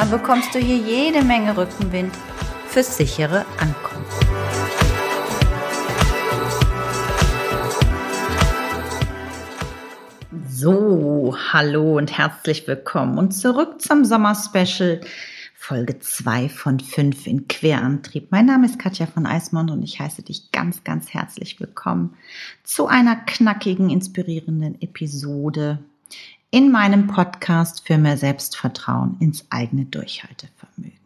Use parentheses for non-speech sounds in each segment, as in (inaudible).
dann bekommst du hier jede Menge Rückenwind fürs sichere Ankommen. So, hallo und herzlich willkommen und zurück zum Sommerspecial Folge 2 von 5 in Querantrieb. Mein Name ist Katja von Eismond und ich heiße dich ganz, ganz herzlich willkommen zu einer knackigen, inspirierenden Episode in meinem Podcast für mehr Selbstvertrauen ins eigene Durchhaltevermögen.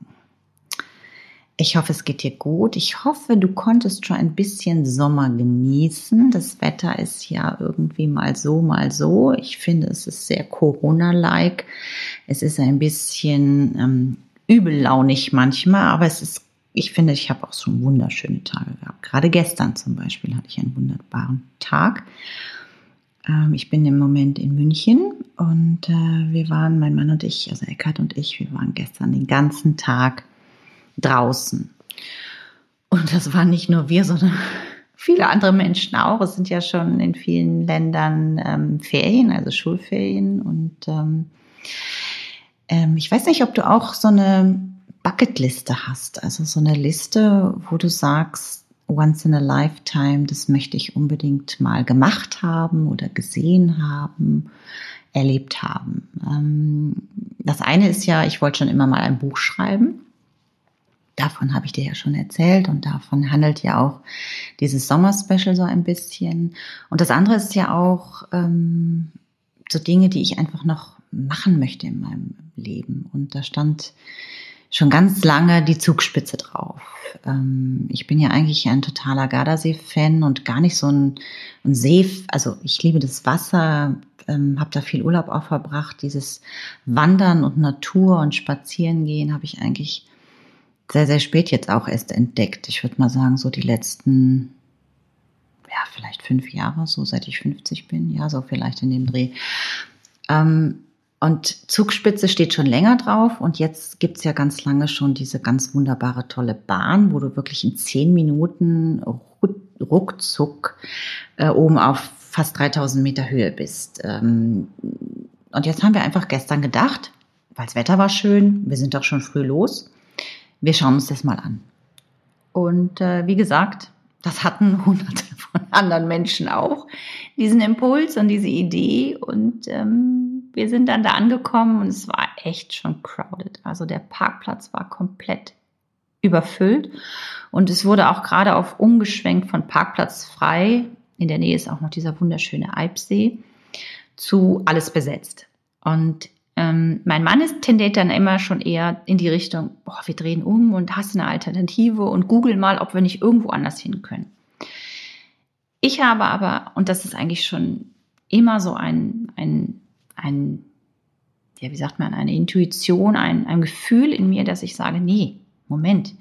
Ich hoffe, es geht dir gut. Ich hoffe, du konntest schon ein bisschen Sommer genießen. Das Wetter ist ja irgendwie mal so, mal so. Ich finde, es ist sehr Corona-like. Es ist ein bisschen ähm, übellaunig manchmal, aber es ist, ich finde, ich habe auch schon wunderschöne Tage gehabt. Gerade gestern zum Beispiel hatte ich einen wunderbaren Tag. Ähm, ich bin im Moment in München und äh, wir waren, mein Mann und ich, also Eckhard und ich, wir waren gestern den ganzen Tag draußen. Und das waren nicht nur wir, sondern (laughs) viele andere Menschen auch. Es sind ja schon in vielen Ländern ähm, Ferien, also Schulferien und ähm, ähm, ich weiß nicht, ob du auch so eine Bucketliste hast, also so eine Liste, wo du sagst, once in a lifetime, das möchte ich unbedingt mal gemacht haben oder gesehen haben, erlebt haben. Ähm, das eine ist ja, ich wollte schon immer mal ein Buch schreiben. Davon habe ich dir ja schon erzählt und davon handelt ja auch dieses Sommerspecial so ein bisschen. Und das andere ist ja auch ähm, so Dinge, die ich einfach noch machen möchte in meinem Leben. Und da stand schon ganz lange die Zugspitze drauf. Ähm, ich bin ja eigentlich ein totaler Gardasee-Fan und gar nicht so ein, ein See, also ich liebe das Wasser, ähm, habe da viel Urlaub auch verbracht. Dieses Wandern und Natur und Spazierengehen habe ich eigentlich sehr, sehr spät jetzt auch erst entdeckt. Ich würde mal sagen, so die letzten, ja, vielleicht fünf Jahre, so seit ich 50 bin, ja, so vielleicht in dem Dreh. Ähm, und Zugspitze steht schon länger drauf und jetzt gibt's ja ganz lange schon diese ganz wunderbare tolle Bahn, wo du wirklich in zehn Minuten ruckzuck äh, oben auf fast 3000 Meter Höhe bist. Ähm, und jetzt haben wir einfach gestern gedacht, weil das Wetter war schön, wir sind doch schon früh los, wir schauen uns das mal an. Und äh, wie gesagt, das hatten (laughs) hunderte von anderen Menschen auch, diesen Impuls und diese Idee und ähm, wir sind dann da angekommen und es war echt schon crowded. Also der Parkplatz war komplett überfüllt und es wurde auch gerade auf umgeschwenkt von Parkplatz frei. In der Nähe ist auch noch dieser wunderschöne Eibsee zu alles besetzt. Und ähm, mein Mann ist tendiert dann immer schon eher in die Richtung, boah, wir drehen um und hast eine Alternative und google mal, ob wir nicht irgendwo anders hin können. Ich habe aber, und das ist eigentlich schon immer so ein, ein ein, ja, wie sagt man, eine Intuition, ein, ein Gefühl in mir, dass ich sage, nee, Moment,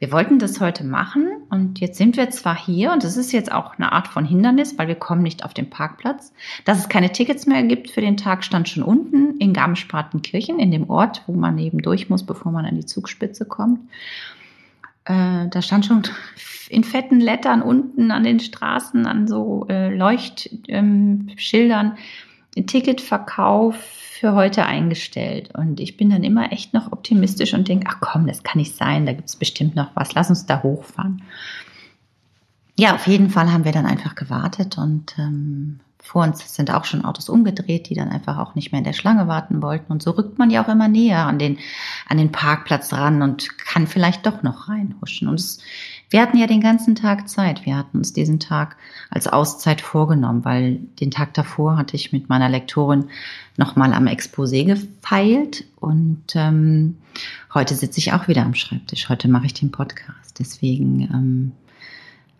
wir wollten das heute machen und jetzt sind wir zwar hier und das ist jetzt auch eine Art von Hindernis, weil wir kommen nicht auf den Parkplatz. Dass es keine Tickets mehr gibt für den Tag stand schon unten in Garmisch-Partenkirchen, in dem Ort, wo man eben durch muss, bevor man an die Zugspitze kommt. Äh, da stand schon (laughs) in fetten Lettern unten an den Straßen, an so äh, Leuchtschildern, ähm, Ticketverkauf für heute eingestellt. Und ich bin dann immer echt noch optimistisch und denke, ach komm, das kann nicht sein, da gibt es bestimmt noch was, lass uns da hochfahren. Ja, auf jeden Fall haben wir dann einfach gewartet und ähm, vor uns sind auch schon Autos umgedreht, die dann einfach auch nicht mehr in der Schlange warten wollten. Und so rückt man ja auch immer näher an den, an den Parkplatz ran und kann vielleicht doch noch reinhuschen. Und es wir hatten ja den ganzen Tag Zeit. Wir hatten uns diesen Tag als Auszeit vorgenommen, weil den Tag davor hatte ich mit meiner Lektorin nochmal am Exposé gefeilt und ähm, heute sitze ich auch wieder am Schreibtisch. Heute mache ich den Podcast. Deswegen ähm,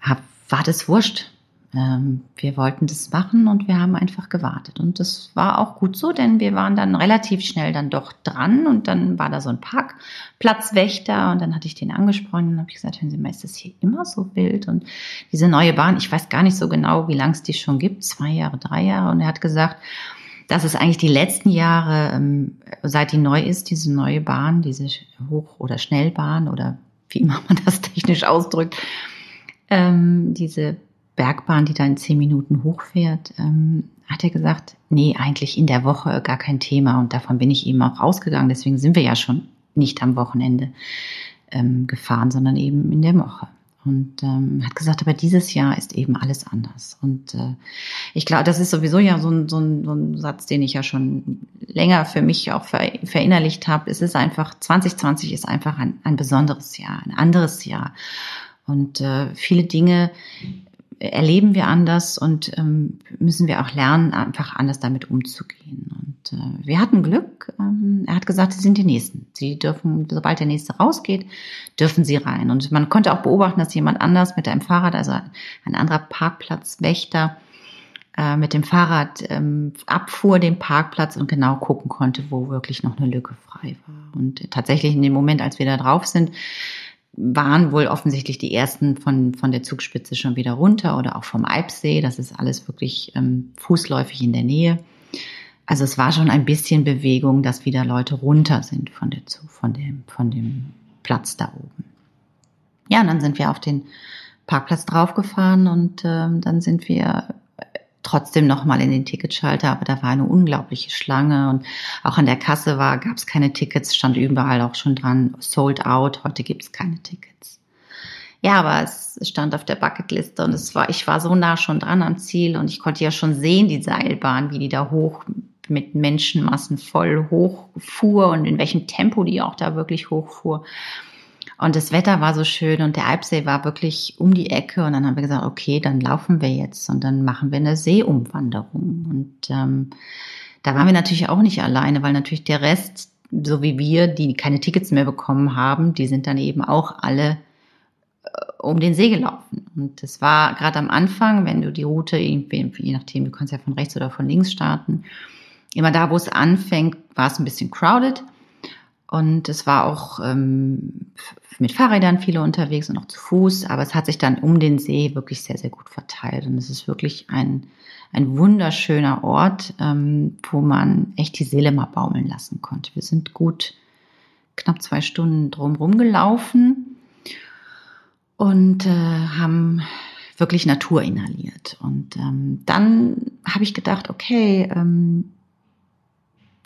hab, war das wurscht. Ähm, wir wollten das machen und wir haben einfach gewartet. Und das war auch gut so, denn wir waren dann relativ schnell dann doch dran und dann war da so ein Parkplatzwächter und dann hatte ich den angesprochen und habe gesagt, hören Sie mal, ist das hier immer so wild? Und diese neue Bahn, ich weiß gar nicht so genau, wie lang es die schon gibt, zwei Jahre, drei Jahre. Und er hat gesagt, dass es eigentlich die letzten Jahre, ähm, seit die neu ist, diese neue Bahn, diese Hoch- oder Schnellbahn oder wie immer man das technisch ausdrückt, ähm, diese Bergbahn, die da in zehn Minuten hochfährt, ähm, hat er gesagt, nee, eigentlich in der Woche gar kein Thema. Und davon bin ich eben auch ausgegangen. Deswegen sind wir ja schon nicht am Wochenende ähm, gefahren, sondern eben in der Woche. Und ähm, hat gesagt, aber dieses Jahr ist eben alles anders. Und äh, ich glaube, das ist sowieso ja so ein, so, ein, so ein Satz, den ich ja schon länger für mich auch ver verinnerlicht habe. Es ist einfach, 2020 ist einfach ein, ein besonderes Jahr, ein anderes Jahr. Und äh, viele Dinge erleben wir anders und ähm, müssen wir auch lernen, einfach anders damit umzugehen. Und äh, wir hatten Glück. Ähm, er hat gesagt, sie sind die Nächsten. Sie dürfen, sobald der Nächste rausgeht, dürfen sie rein. Und man konnte auch beobachten, dass jemand anders mit einem Fahrrad, also ein anderer Parkplatzwächter, äh, mit dem Fahrrad ähm, abfuhr den Parkplatz und genau gucken konnte, wo wirklich noch eine Lücke frei war. Und tatsächlich in dem Moment, als wir da drauf sind, waren wohl offensichtlich die ersten von, von der Zugspitze schon wieder runter oder auch vom Alpsee. Das ist alles wirklich ähm, fußläufig in der Nähe. Also es war schon ein bisschen Bewegung, dass wieder Leute runter sind von, der, von, dem, von dem Platz da oben. Ja, und dann sind wir auf den Parkplatz draufgefahren und ähm, dann sind wir trotzdem nochmal in den Ticketschalter, aber da war eine unglaubliche Schlange und auch an der Kasse war, gab es keine Tickets, stand überall auch schon dran, sold out, heute gibt es keine Tickets. Ja, aber es stand auf der Bucketliste und es war, ich war so nah schon dran am Ziel und ich konnte ja schon sehen, die Seilbahn, wie die da hoch mit Menschenmassen voll hochfuhr und in welchem Tempo die auch da wirklich hochfuhr. Und das Wetter war so schön und der Alpsee war wirklich um die Ecke. Und dann haben wir gesagt, okay, dann laufen wir jetzt und dann machen wir eine Seeumwanderung. Und ähm, da waren wir natürlich auch nicht alleine, weil natürlich der Rest, so wie wir, die keine Tickets mehr bekommen haben, die sind dann eben auch alle äh, um den See gelaufen. Und das war gerade am Anfang, wenn du die Route, irgendwie, je nachdem, du kannst ja von rechts oder von links starten, immer da, wo es anfängt, war es ein bisschen crowded. Und es war auch ähm, mit Fahrrädern viele unterwegs und auch zu Fuß, aber es hat sich dann um den See wirklich sehr, sehr gut verteilt. Und es ist wirklich ein, ein wunderschöner Ort, ähm, wo man echt die Seele mal baumeln lassen konnte. Wir sind gut knapp zwei Stunden drumherum gelaufen und äh, haben wirklich Natur inhaliert. Und ähm, dann habe ich gedacht, okay, ähm,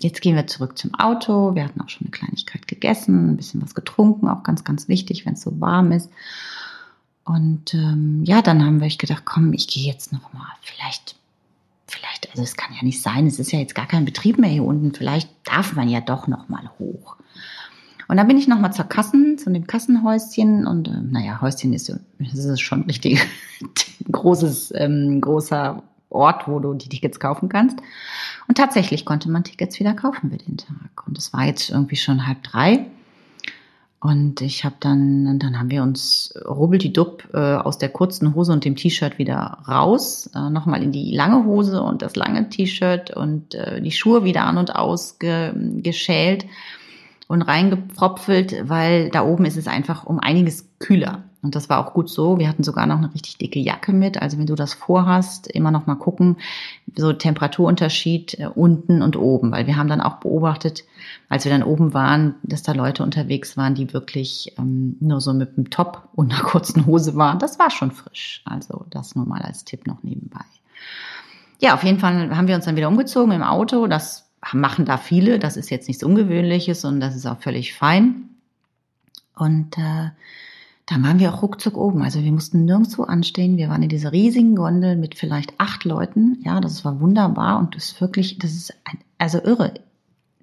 Jetzt gehen wir zurück zum Auto. Wir hatten auch schon eine Kleinigkeit gegessen, ein bisschen was getrunken, auch ganz, ganz wichtig, wenn es so warm ist. Und ähm, ja, dann haben wir gedacht, komm, ich gehe jetzt noch mal. Vielleicht, vielleicht, also es kann ja nicht sein. Es ist ja jetzt gar kein Betrieb mehr hier unten. Vielleicht darf man ja doch noch mal hoch. Und dann bin ich noch mal zur Kassen, zu dem Kassenhäuschen und äh, naja, Häuschen ist, ist schon richtig (laughs) großes, ähm, großer Ort, wo du die Tickets kaufen kannst. Und tatsächlich konnte man Tickets wieder kaufen für den Tag. Und es war jetzt irgendwie schon halb drei. Und ich habe dann, dann haben wir uns rubbeldidupp äh, aus der kurzen Hose und dem T-Shirt wieder raus, äh, nochmal in die lange Hose und das lange T-Shirt und äh, die Schuhe wieder an und aus ge geschält und reingepfropfelt, weil da oben ist es einfach um einiges kühler. Und das war auch gut so. Wir hatten sogar noch eine richtig dicke Jacke mit. Also wenn du das vorhast, immer noch mal gucken, so Temperaturunterschied äh, unten und oben, weil wir haben dann auch beobachtet, als wir dann oben waren, dass da Leute unterwegs waren, die wirklich ähm, nur so mit einem Top und einer kurzen Hose waren. Das war schon frisch. Also das nur mal als Tipp noch nebenbei. Ja, auf jeden Fall haben wir uns dann wieder umgezogen im Auto. Das machen da viele. Das ist jetzt nichts Ungewöhnliches und das ist auch völlig fein. Und äh, dann waren wir auch ruckzuck oben. Also wir mussten nirgendwo anstehen. Wir waren in dieser riesigen Gondel mit vielleicht acht Leuten. Ja, das war wunderbar und das ist wirklich, das ist ein, also irre.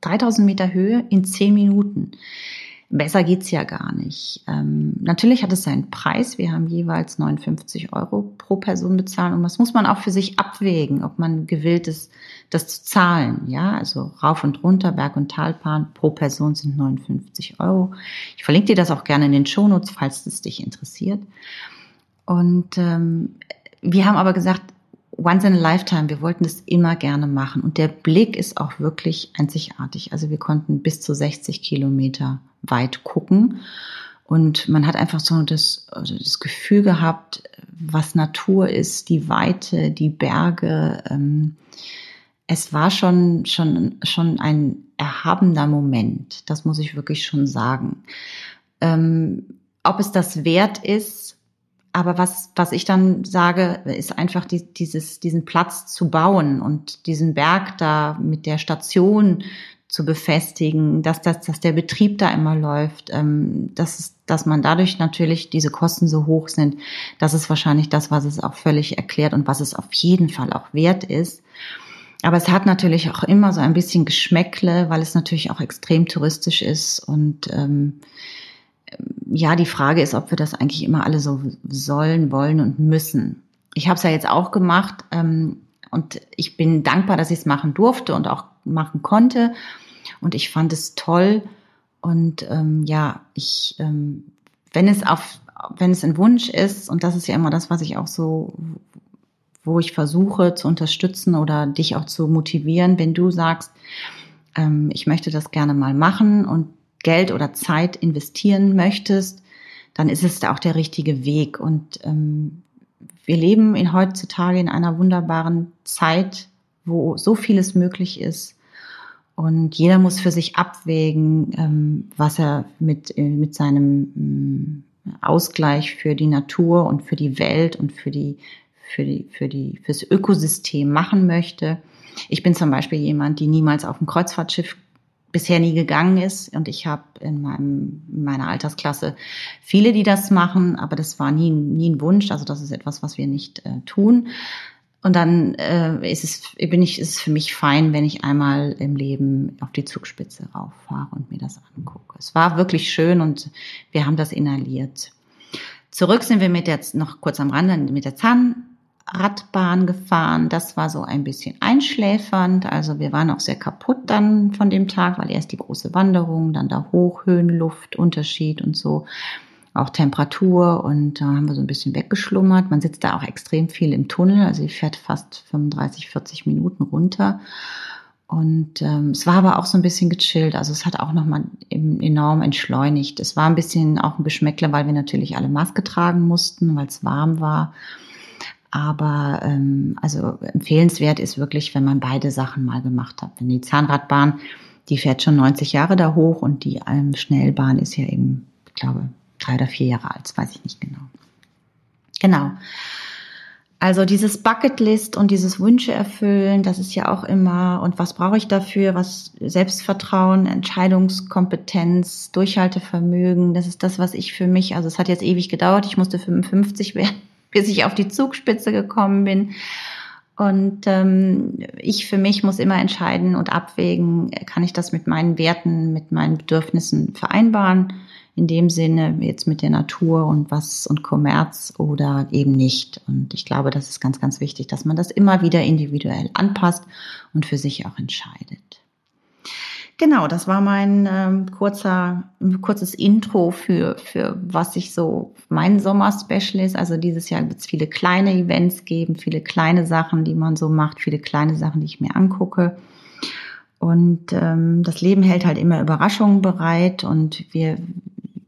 3000 Meter Höhe in zehn Minuten. Besser geht's ja gar nicht. Ähm, natürlich hat es seinen Preis. Wir haben jeweils 59 Euro pro Person bezahlt und das muss man auch für sich abwägen, ob man gewillt ist, das zu zahlen. Ja, also rauf und runter, Berg- und Talbahn pro Person sind 59 Euro. Ich verlinke dir das auch gerne in den Shownotes, falls es dich interessiert. Und ähm, wir haben aber gesagt, once in a lifetime, wir wollten das immer gerne machen. Und der Blick ist auch wirklich einzigartig. Also wir konnten bis zu 60 Kilometer weit gucken. Und man hat einfach so das, also das Gefühl gehabt, was Natur ist, die Weite, die Berge. Ähm, es war schon, schon, schon ein erhabener Moment. Das muss ich wirklich schon sagen. Ähm, ob es das wert ist, aber was, was ich dann sage, ist einfach die, dieses, diesen Platz zu bauen und diesen Berg da mit der Station zu befestigen, dass, dass, dass der Betrieb da immer läuft, ähm, dass, dass man dadurch natürlich diese Kosten so hoch sind. Das ist wahrscheinlich das, was es auch völlig erklärt und was es auf jeden Fall auch wert ist. Aber es hat natürlich auch immer so ein bisschen Geschmäckle, weil es natürlich auch extrem touristisch ist. Und ähm, ja, die Frage ist, ob wir das eigentlich immer alle so sollen, wollen und müssen. Ich habe es ja jetzt auch gemacht ähm, und ich bin dankbar, dass ich es machen durfte und auch machen konnte. Und ich fand es toll. Und ähm, ja, ich, ähm, wenn es auf, wenn es ein Wunsch ist, und das ist ja immer das, was ich auch so, wo ich versuche zu unterstützen oder dich auch zu motivieren, wenn du sagst, ähm, ich möchte das gerne mal machen und Geld oder Zeit investieren möchtest, dann ist es auch der richtige Weg. Und ähm, wir leben in heutzutage in einer wunderbaren Zeit, wo so vieles möglich ist. Und jeder muss für sich abwägen, ähm, was er mit, äh, mit seinem mm, Ausgleich für die Natur und für die Welt und für die, für die, für die, fürs Ökosystem machen möchte. Ich bin zum Beispiel jemand, die niemals auf ein Kreuzfahrtschiff bisher nie gegangen ist. Und ich habe in, meinem, in meiner Altersklasse viele, die das machen, aber das war nie, nie ein Wunsch. Also das ist etwas, was wir nicht äh, tun. Und dann äh, ist es, bin ich, ist es für mich fein, wenn ich einmal im Leben auf die Zugspitze rauffahre und mir das angucke. Es war wirklich schön und wir haben das inhaliert. Zurück sind wir mit der, noch kurz am Rande, mit der Zahn, Radbahn gefahren. Das war so ein bisschen einschläfernd. Also wir waren auch sehr kaputt dann von dem Tag, weil erst die große Wanderung, dann der Hochhöhenluft, Unterschied und so. Auch Temperatur und da haben wir so ein bisschen weggeschlummert. Man sitzt da auch extrem viel im Tunnel, also ich fährt fast 35, 40 Minuten runter. Und ähm, es war aber auch so ein bisschen gechillt. Also es hat auch nochmal enorm entschleunigt. Es war ein bisschen auch ein Geschmäckler, weil wir natürlich alle Maske tragen mussten, weil es warm war. Aber ähm, also empfehlenswert ist wirklich, wenn man beide Sachen mal gemacht hat. Wenn die Zahnradbahn, die fährt schon 90 Jahre da hoch und die ähm, Schnellbahn ist ja eben, ich glaube, drei oder vier Jahre alt, weiß ich nicht genau. Genau. Also dieses Bucketlist und dieses Wünsche erfüllen, das ist ja auch immer, und was brauche ich dafür? Was Selbstvertrauen, Entscheidungskompetenz, Durchhaltevermögen, das ist das, was ich für mich, also es hat jetzt ewig gedauert, ich musste 55 (laughs) werden bis ich auf die Zugspitze gekommen bin. Und ähm, ich für mich muss immer entscheiden und abwägen, kann ich das mit meinen Werten, mit meinen Bedürfnissen vereinbaren? In dem Sinne jetzt mit der Natur und was und Kommerz oder eben nicht. Und ich glaube, das ist ganz, ganz wichtig, dass man das immer wieder individuell anpasst und für sich auch entscheidet. Genau, das war mein ähm, kurzer, kurzes Intro für, für was ich so mein Sommer-Special ist. Also dieses Jahr wird es viele kleine Events geben, viele kleine Sachen, die man so macht, viele kleine Sachen, die ich mir angucke. Und ähm, das Leben hält halt immer Überraschungen bereit und wir,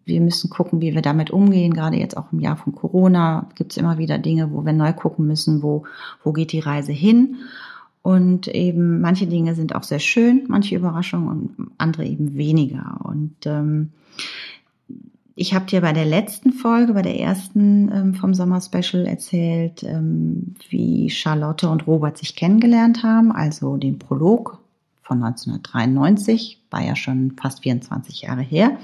wir müssen gucken, wie wir damit umgehen. Gerade jetzt auch im Jahr von Corona gibt es immer wieder Dinge, wo wir neu gucken müssen, wo, wo geht die Reise hin. Und eben manche Dinge sind auch sehr schön, manche Überraschungen und andere eben weniger. Und ähm, ich habe dir bei der letzten Folge, bei der ersten ähm, vom Sommer-Special erzählt, ähm, wie Charlotte und Robert sich kennengelernt haben, also den Prolog von 1993, war ja schon fast 24 Jahre her.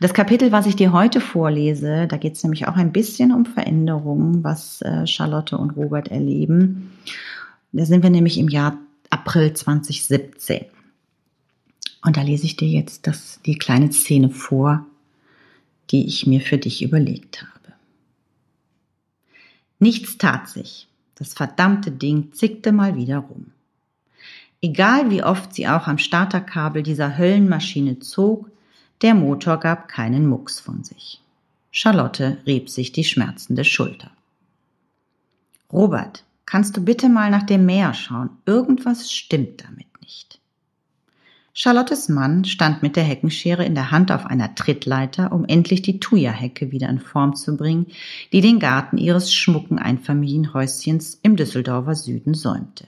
das Kapitel, was ich dir heute vorlese, da geht es nämlich auch ein bisschen um Veränderungen, was äh, Charlotte und Robert erleben. Da sind wir nämlich im Jahr April 2017. Und da lese ich dir jetzt das, die kleine Szene vor, die ich mir für dich überlegt habe. Nichts tat sich. Das verdammte Ding zickte mal wieder rum. Egal wie oft sie auch am Starterkabel dieser Höllenmaschine zog, der Motor gab keinen Mucks von sich. Charlotte rieb sich die schmerzende Schulter. Robert, kannst du bitte mal nach dem Meer schauen? Irgendwas stimmt damit nicht. Charlottes Mann stand mit der Heckenschere in der Hand auf einer Trittleiter, um endlich die Thuja-Hecke wieder in Form zu bringen, die den Garten ihres schmucken Einfamilienhäuschens im Düsseldorfer Süden säumte.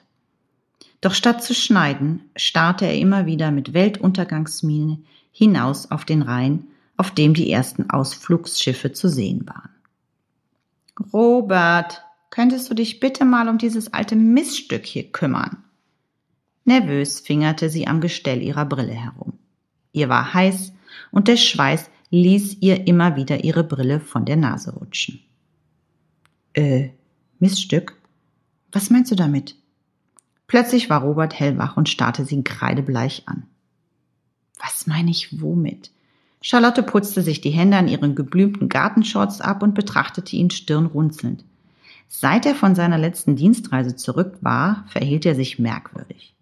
Doch statt zu schneiden, starrte er immer wieder mit Weltuntergangsmiene hinaus auf den Rhein, auf dem die ersten Ausflugsschiffe zu sehen waren. Robert, könntest du dich bitte mal um dieses alte Miststück hier kümmern? Nervös fingerte sie am Gestell ihrer Brille herum. Ihr war heiß und der Schweiß ließ ihr immer wieder ihre Brille von der Nase rutschen. Äh, Missstück? Was meinst du damit? Plötzlich war Robert hellwach und starrte sie kreidebleich an. Was meine ich womit? Charlotte putzte sich die Hände an ihren geblümten Gartenshorts ab und betrachtete ihn stirnrunzelnd. Seit er von seiner letzten Dienstreise zurück war, verhielt er sich merkwürdig.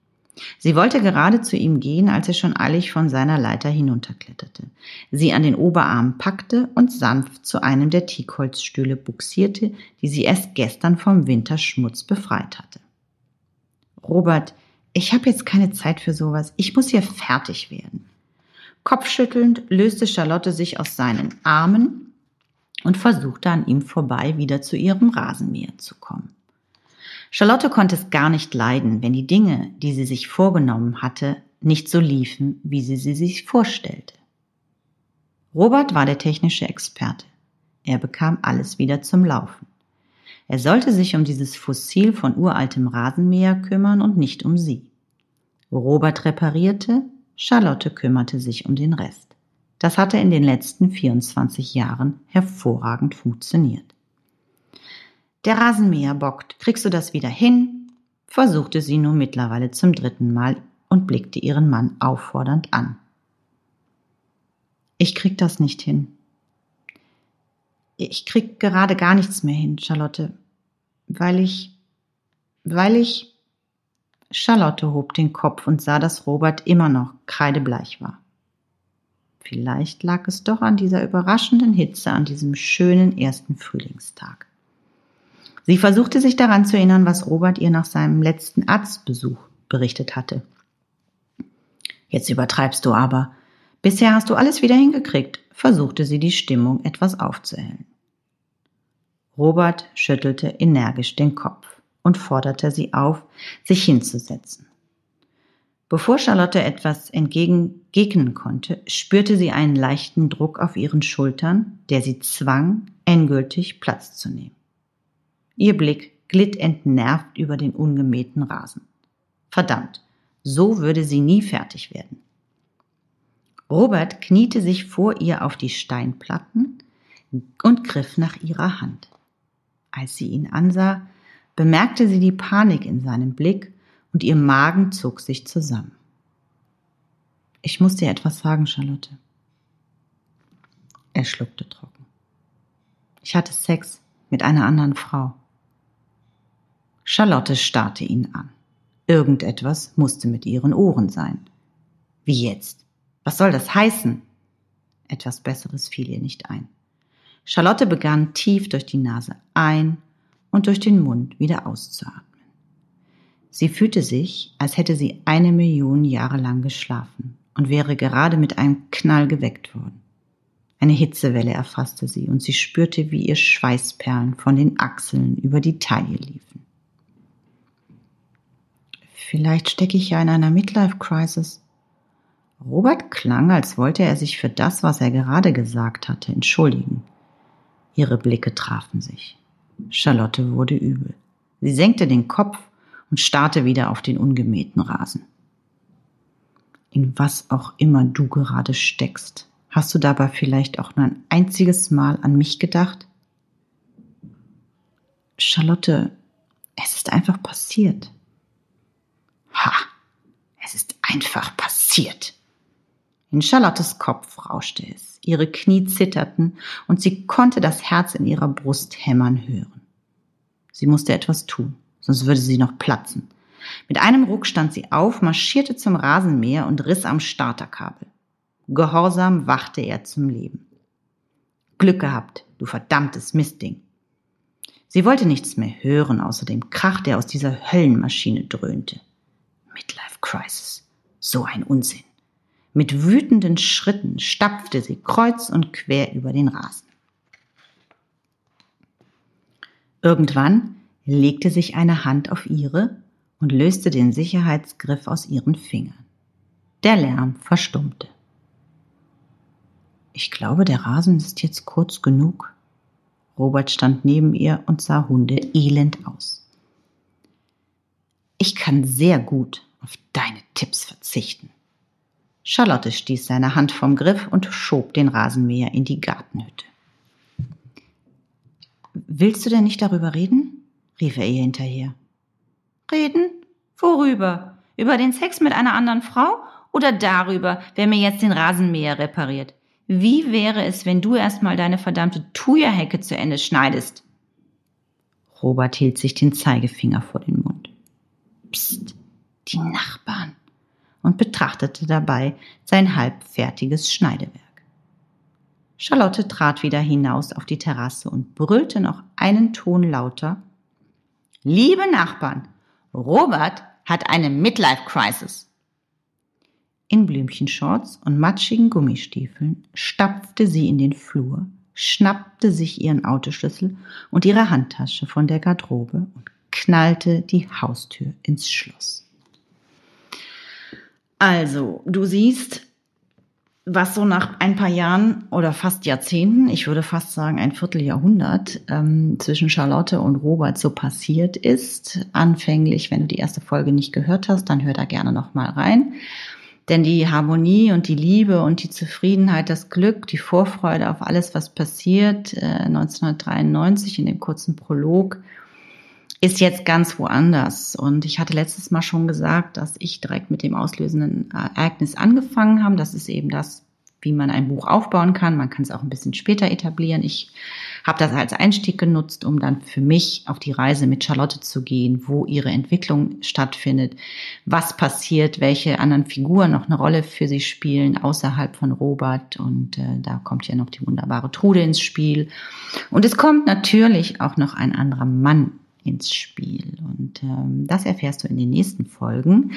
Sie wollte gerade zu ihm gehen, als er schon eilig von seiner Leiter hinunterkletterte, sie an den Oberarm packte und sanft zu einem der Teakholzstühle buxierte, die sie erst gestern vom Winterschmutz befreit hatte. Robert, ich habe jetzt keine Zeit für sowas. Ich muss hier fertig werden. Kopfschüttelnd löste Charlotte sich aus seinen Armen und versuchte an ihm vorbei wieder zu ihrem Rasenmäher zu kommen. Charlotte konnte es gar nicht leiden, wenn die Dinge, die sie sich vorgenommen hatte, nicht so liefen, wie sie sie sich vorstellte. Robert war der technische Experte. Er bekam alles wieder zum Laufen. Er sollte sich um dieses Fossil von uraltem Rasenmäher kümmern und nicht um sie. Robert reparierte, Charlotte kümmerte sich um den Rest. Das hatte in den letzten 24 Jahren hervorragend funktioniert. Der Rasenmäher bockt. Kriegst du das wieder hin? versuchte sie nun mittlerweile zum dritten Mal und blickte ihren Mann auffordernd an. Ich krieg das nicht hin. Ich krieg gerade gar nichts mehr hin, Charlotte, weil ich, weil ich, Charlotte hob den Kopf und sah, dass Robert immer noch kreidebleich war. Vielleicht lag es doch an dieser überraschenden Hitze an diesem schönen ersten Frühlingstag. Sie versuchte sich daran zu erinnern, was Robert ihr nach seinem letzten Arztbesuch berichtet hatte. Jetzt übertreibst du aber. Bisher hast du alles wieder hingekriegt, versuchte sie die Stimmung etwas aufzuhellen. Robert schüttelte energisch den Kopf und forderte sie auf, sich hinzusetzen. Bevor Charlotte etwas entgegengegnen konnte, spürte sie einen leichten Druck auf ihren Schultern, der sie zwang, endgültig Platz zu nehmen. Ihr Blick glitt entnervt über den ungemähten Rasen. Verdammt, so würde sie nie fertig werden. Robert kniete sich vor ihr auf die Steinplatten und griff nach ihrer Hand. Als sie ihn ansah, bemerkte sie die Panik in seinem Blick und ihr Magen zog sich zusammen. Ich muss dir etwas sagen, Charlotte. Er schluckte trocken. Ich hatte Sex mit einer anderen Frau. Charlotte starrte ihn an. Irgendetwas musste mit ihren Ohren sein. Wie jetzt? Was soll das heißen? Etwas Besseres fiel ihr nicht ein. Charlotte begann tief durch die Nase ein und durch den Mund wieder auszuatmen. Sie fühlte sich, als hätte sie eine Million Jahre lang geschlafen und wäre gerade mit einem Knall geweckt worden. Eine Hitzewelle erfasste sie und sie spürte, wie ihr Schweißperlen von den Achseln über die Taille liefen. Vielleicht stecke ich ja in einer Midlife-Crisis. Robert klang, als wollte er sich für das, was er gerade gesagt hatte, entschuldigen. Ihre Blicke trafen sich. Charlotte wurde übel. Sie senkte den Kopf und starrte wieder auf den ungemähten Rasen. In was auch immer du gerade steckst, hast du dabei vielleicht auch nur ein einziges Mal an mich gedacht? Charlotte, es ist einfach passiert. Ha, es ist einfach passiert. In Charlottes Kopf rauschte es, ihre Knie zitterten und sie konnte das Herz in ihrer Brust hämmern hören. Sie musste etwas tun, sonst würde sie noch platzen. Mit einem Ruck stand sie auf, marschierte zum Rasenmäher und riss am Starterkabel. Gehorsam wachte er zum Leben. Glück gehabt, du verdammtes Mistding. Sie wollte nichts mehr hören, außer dem Krach, der aus dieser Höllenmaschine dröhnte. Midlife Crisis. So ein Unsinn. Mit wütenden Schritten stapfte sie kreuz und quer über den Rasen. Irgendwann legte sich eine Hand auf ihre und löste den Sicherheitsgriff aus ihren Fingern. Der Lärm verstummte. Ich glaube, der Rasen ist jetzt kurz genug. Robert stand neben ihr und sah Hunde elend aus. Ich kann sehr gut auf deine Tipps verzichten. Charlotte stieß seine Hand vom Griff und schob den Rasenmäher in die Gartenhütte. Willst du denn nicht darüber reden? Rief er ihr hinterher. Reden? Worüber? Über den Sex mit einer anderen Frau oder darüber, wer mir jetzt den Rasenmäher repariert? Wie wäre es, wenn du erstmal deine verdammte Thuja-Hecke zu Ende schneidest? Robert hielt sich den Zeigefinger vor den Mund. Psst, die Nachbarn. Und betrachtete dabei sein halbfertiges Schneidewerk. Charlotte trat wieder hinaus auf die Terrasse und brüllte noch einen Ton lauter. Liebe Nachbarn, Robert hat eine Midlife Crisis. In Blümchenshorts und matschigen Gummistiefeln stapfte sie in den Flur, schnappte sich ihren Autoschlüssel und ihre Handtasche von der Garderobe und knallte die Haustür ins Schloss. Also, du siehst, was so nach ein paar Jahren oder fast Jahrzehnten, ich würde fast sagen ein Vierteljahrhundert, ähm, zwischen Charlotte und Robert so passiert ist. Anfänglich, wenn du die erste Folge nicht gehört hast, dann hör da gerne nochmal rein. Denn die Harmonie und die Liebe und die Zufriedenheit, das Glück, die Vorfreude auf alles, was passiert, äh, 1993 in dem kurzen Prolog, ist jetzt ganz woanders. Und ich hatte letztes Mal schon gesagt, dass ich direkt mit dem auslösenden Ereignis angefangen habe. Das ist eben das, wie man ein Buch aufbauen kann. Man kann es auch ein bisschen später etablieren. Ich habe das als Einstieg genutzt, um dann für mich auf die Reise mit Charlotte zu gehen, wo ihre Entwicklung stattfindet, was passiert, welche anderen Figuren noch eine Rolle für sie spielen außerhalb von Robert. Und äh, da kommt ja noch die wunderbare Trude ins Spiel. Und es kommt natürlich auch noch ein anderer Mann ins Spiel. Und ähm, das erfährst du in den nächsten Folgen.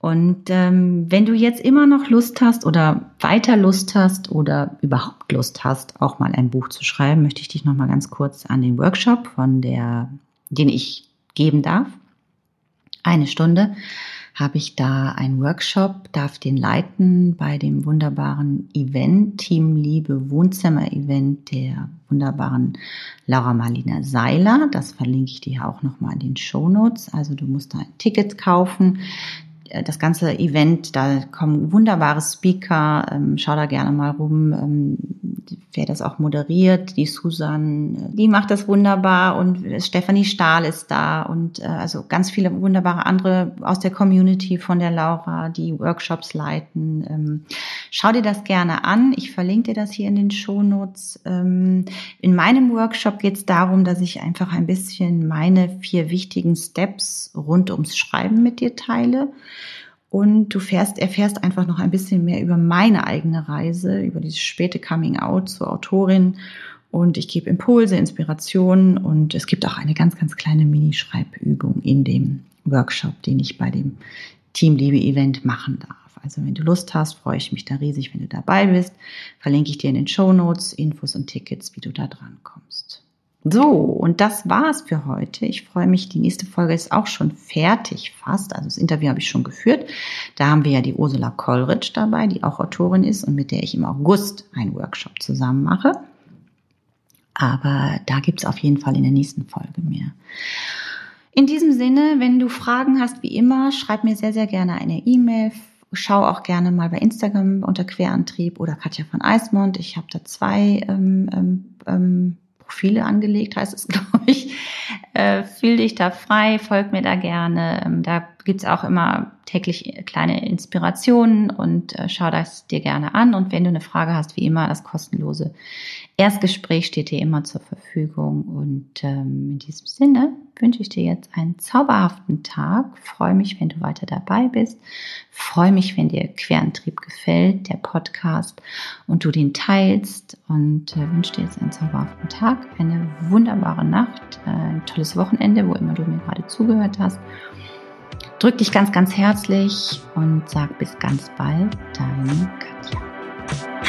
Und ähm, wenn du jetzt immer noch Lust hast oder weiter Lust hast oder überhaupt Lust hast, auch mal ein Buch zu schreiben, möchte ich dich noch mal ganz kurz an den Workshop von der, den ich geben darf. Eine Stunde habe ich da einen Workshop, darf den leiten bei dem wunderbaren Event, Team Liebe Wohnzimmer Event der wunderbaren Laura Marlina Seiler. Das verlinke ich dir auch nochmal in den Show Notes. Also du musst da ein Ticket kaufen. Äh, das ganze Event, da kommen wunderbare Speaker, ähm, schau da gerne mal rum, ähm, wer das auch moderiert, die Susan, die macht das wunderbar und Stephanie Stahl ist da und äh, also ganz viele wunderbare andere aus der Community von der Laura, die Workshops leiten. Ähm, schau dir das gerne an, ich verlinke dir das hier in den Shownotes. Ähm, in meinem Workshop geht es darum, dass ich einfach ein bisschen meine vier wichtigen Steps rund ums Schreiben mit dir teile und du fährst, erfährst einfach noch ein bisschen mehr über meine eigene Reise, über dieses späte Coming Out zur Autorin. Und ich gebe Impulse, Inspirationen und es gibt auch eine ganz, ganz kleine Mini-Schreibübung in dem Workshop, den ich bei dem Team Liebe Event machen darf. Also wenn du Lust hast, freue ich mich da riesig, wenn du dabei bist. Verlinke ich dir in den Show Notes Infos und Tickets, wie du da dran kommst. So, und das war's für heute. Ich freue mich, die nächste Folge ist auch schon fertig fast. Also das Interview habe ich schon geführt. Da haben wir ja die Ursula Kollrich dabei, die auch Autorin ist und mit der ich im August einen Workshop zusammen mache. Aber da gibt's auf jeden Fall in der nächsten Folge mehr. In diesem Sinne, wenn du Fragen hast, wie immer, schreib mir sehr, sehr gerne eine E-Mail. Schau auch gerne mal bei Instagram unter Querantrieb oder Katja von Eismond. Ich habe da zwei ähm, ähm, ähm Profile angelegt, heißt es, (laughs) glaube ich. Äh, fühl dich da frei, folg mir da gerne. Ähm, da gibt's auch immer täglich kleine Inspirationen und äh, schau das dir gerne an. Und wenn du eine Frage hast, wie immer, das kostenlose Erstgespräch steht dir immer zur Verfügung. Und ähm, in diesem Sinne, wünsche ich dir jetzt einen zauberhaften Tag. Freue mich, wenn du weiter dabei bist. Freue mich, wenn dir Querantrieb gefällt, der Podcast, und du den teilst. Und äh, wünsche dir jetzt einen zauberhaften Tag, eine wunderbare Nacht, äh, ein tolles Wochenende, wo immer du mir gerade zugehört hast. Drück dich ganz, ganz herzlich und sag bis ganz bald, deine Katja.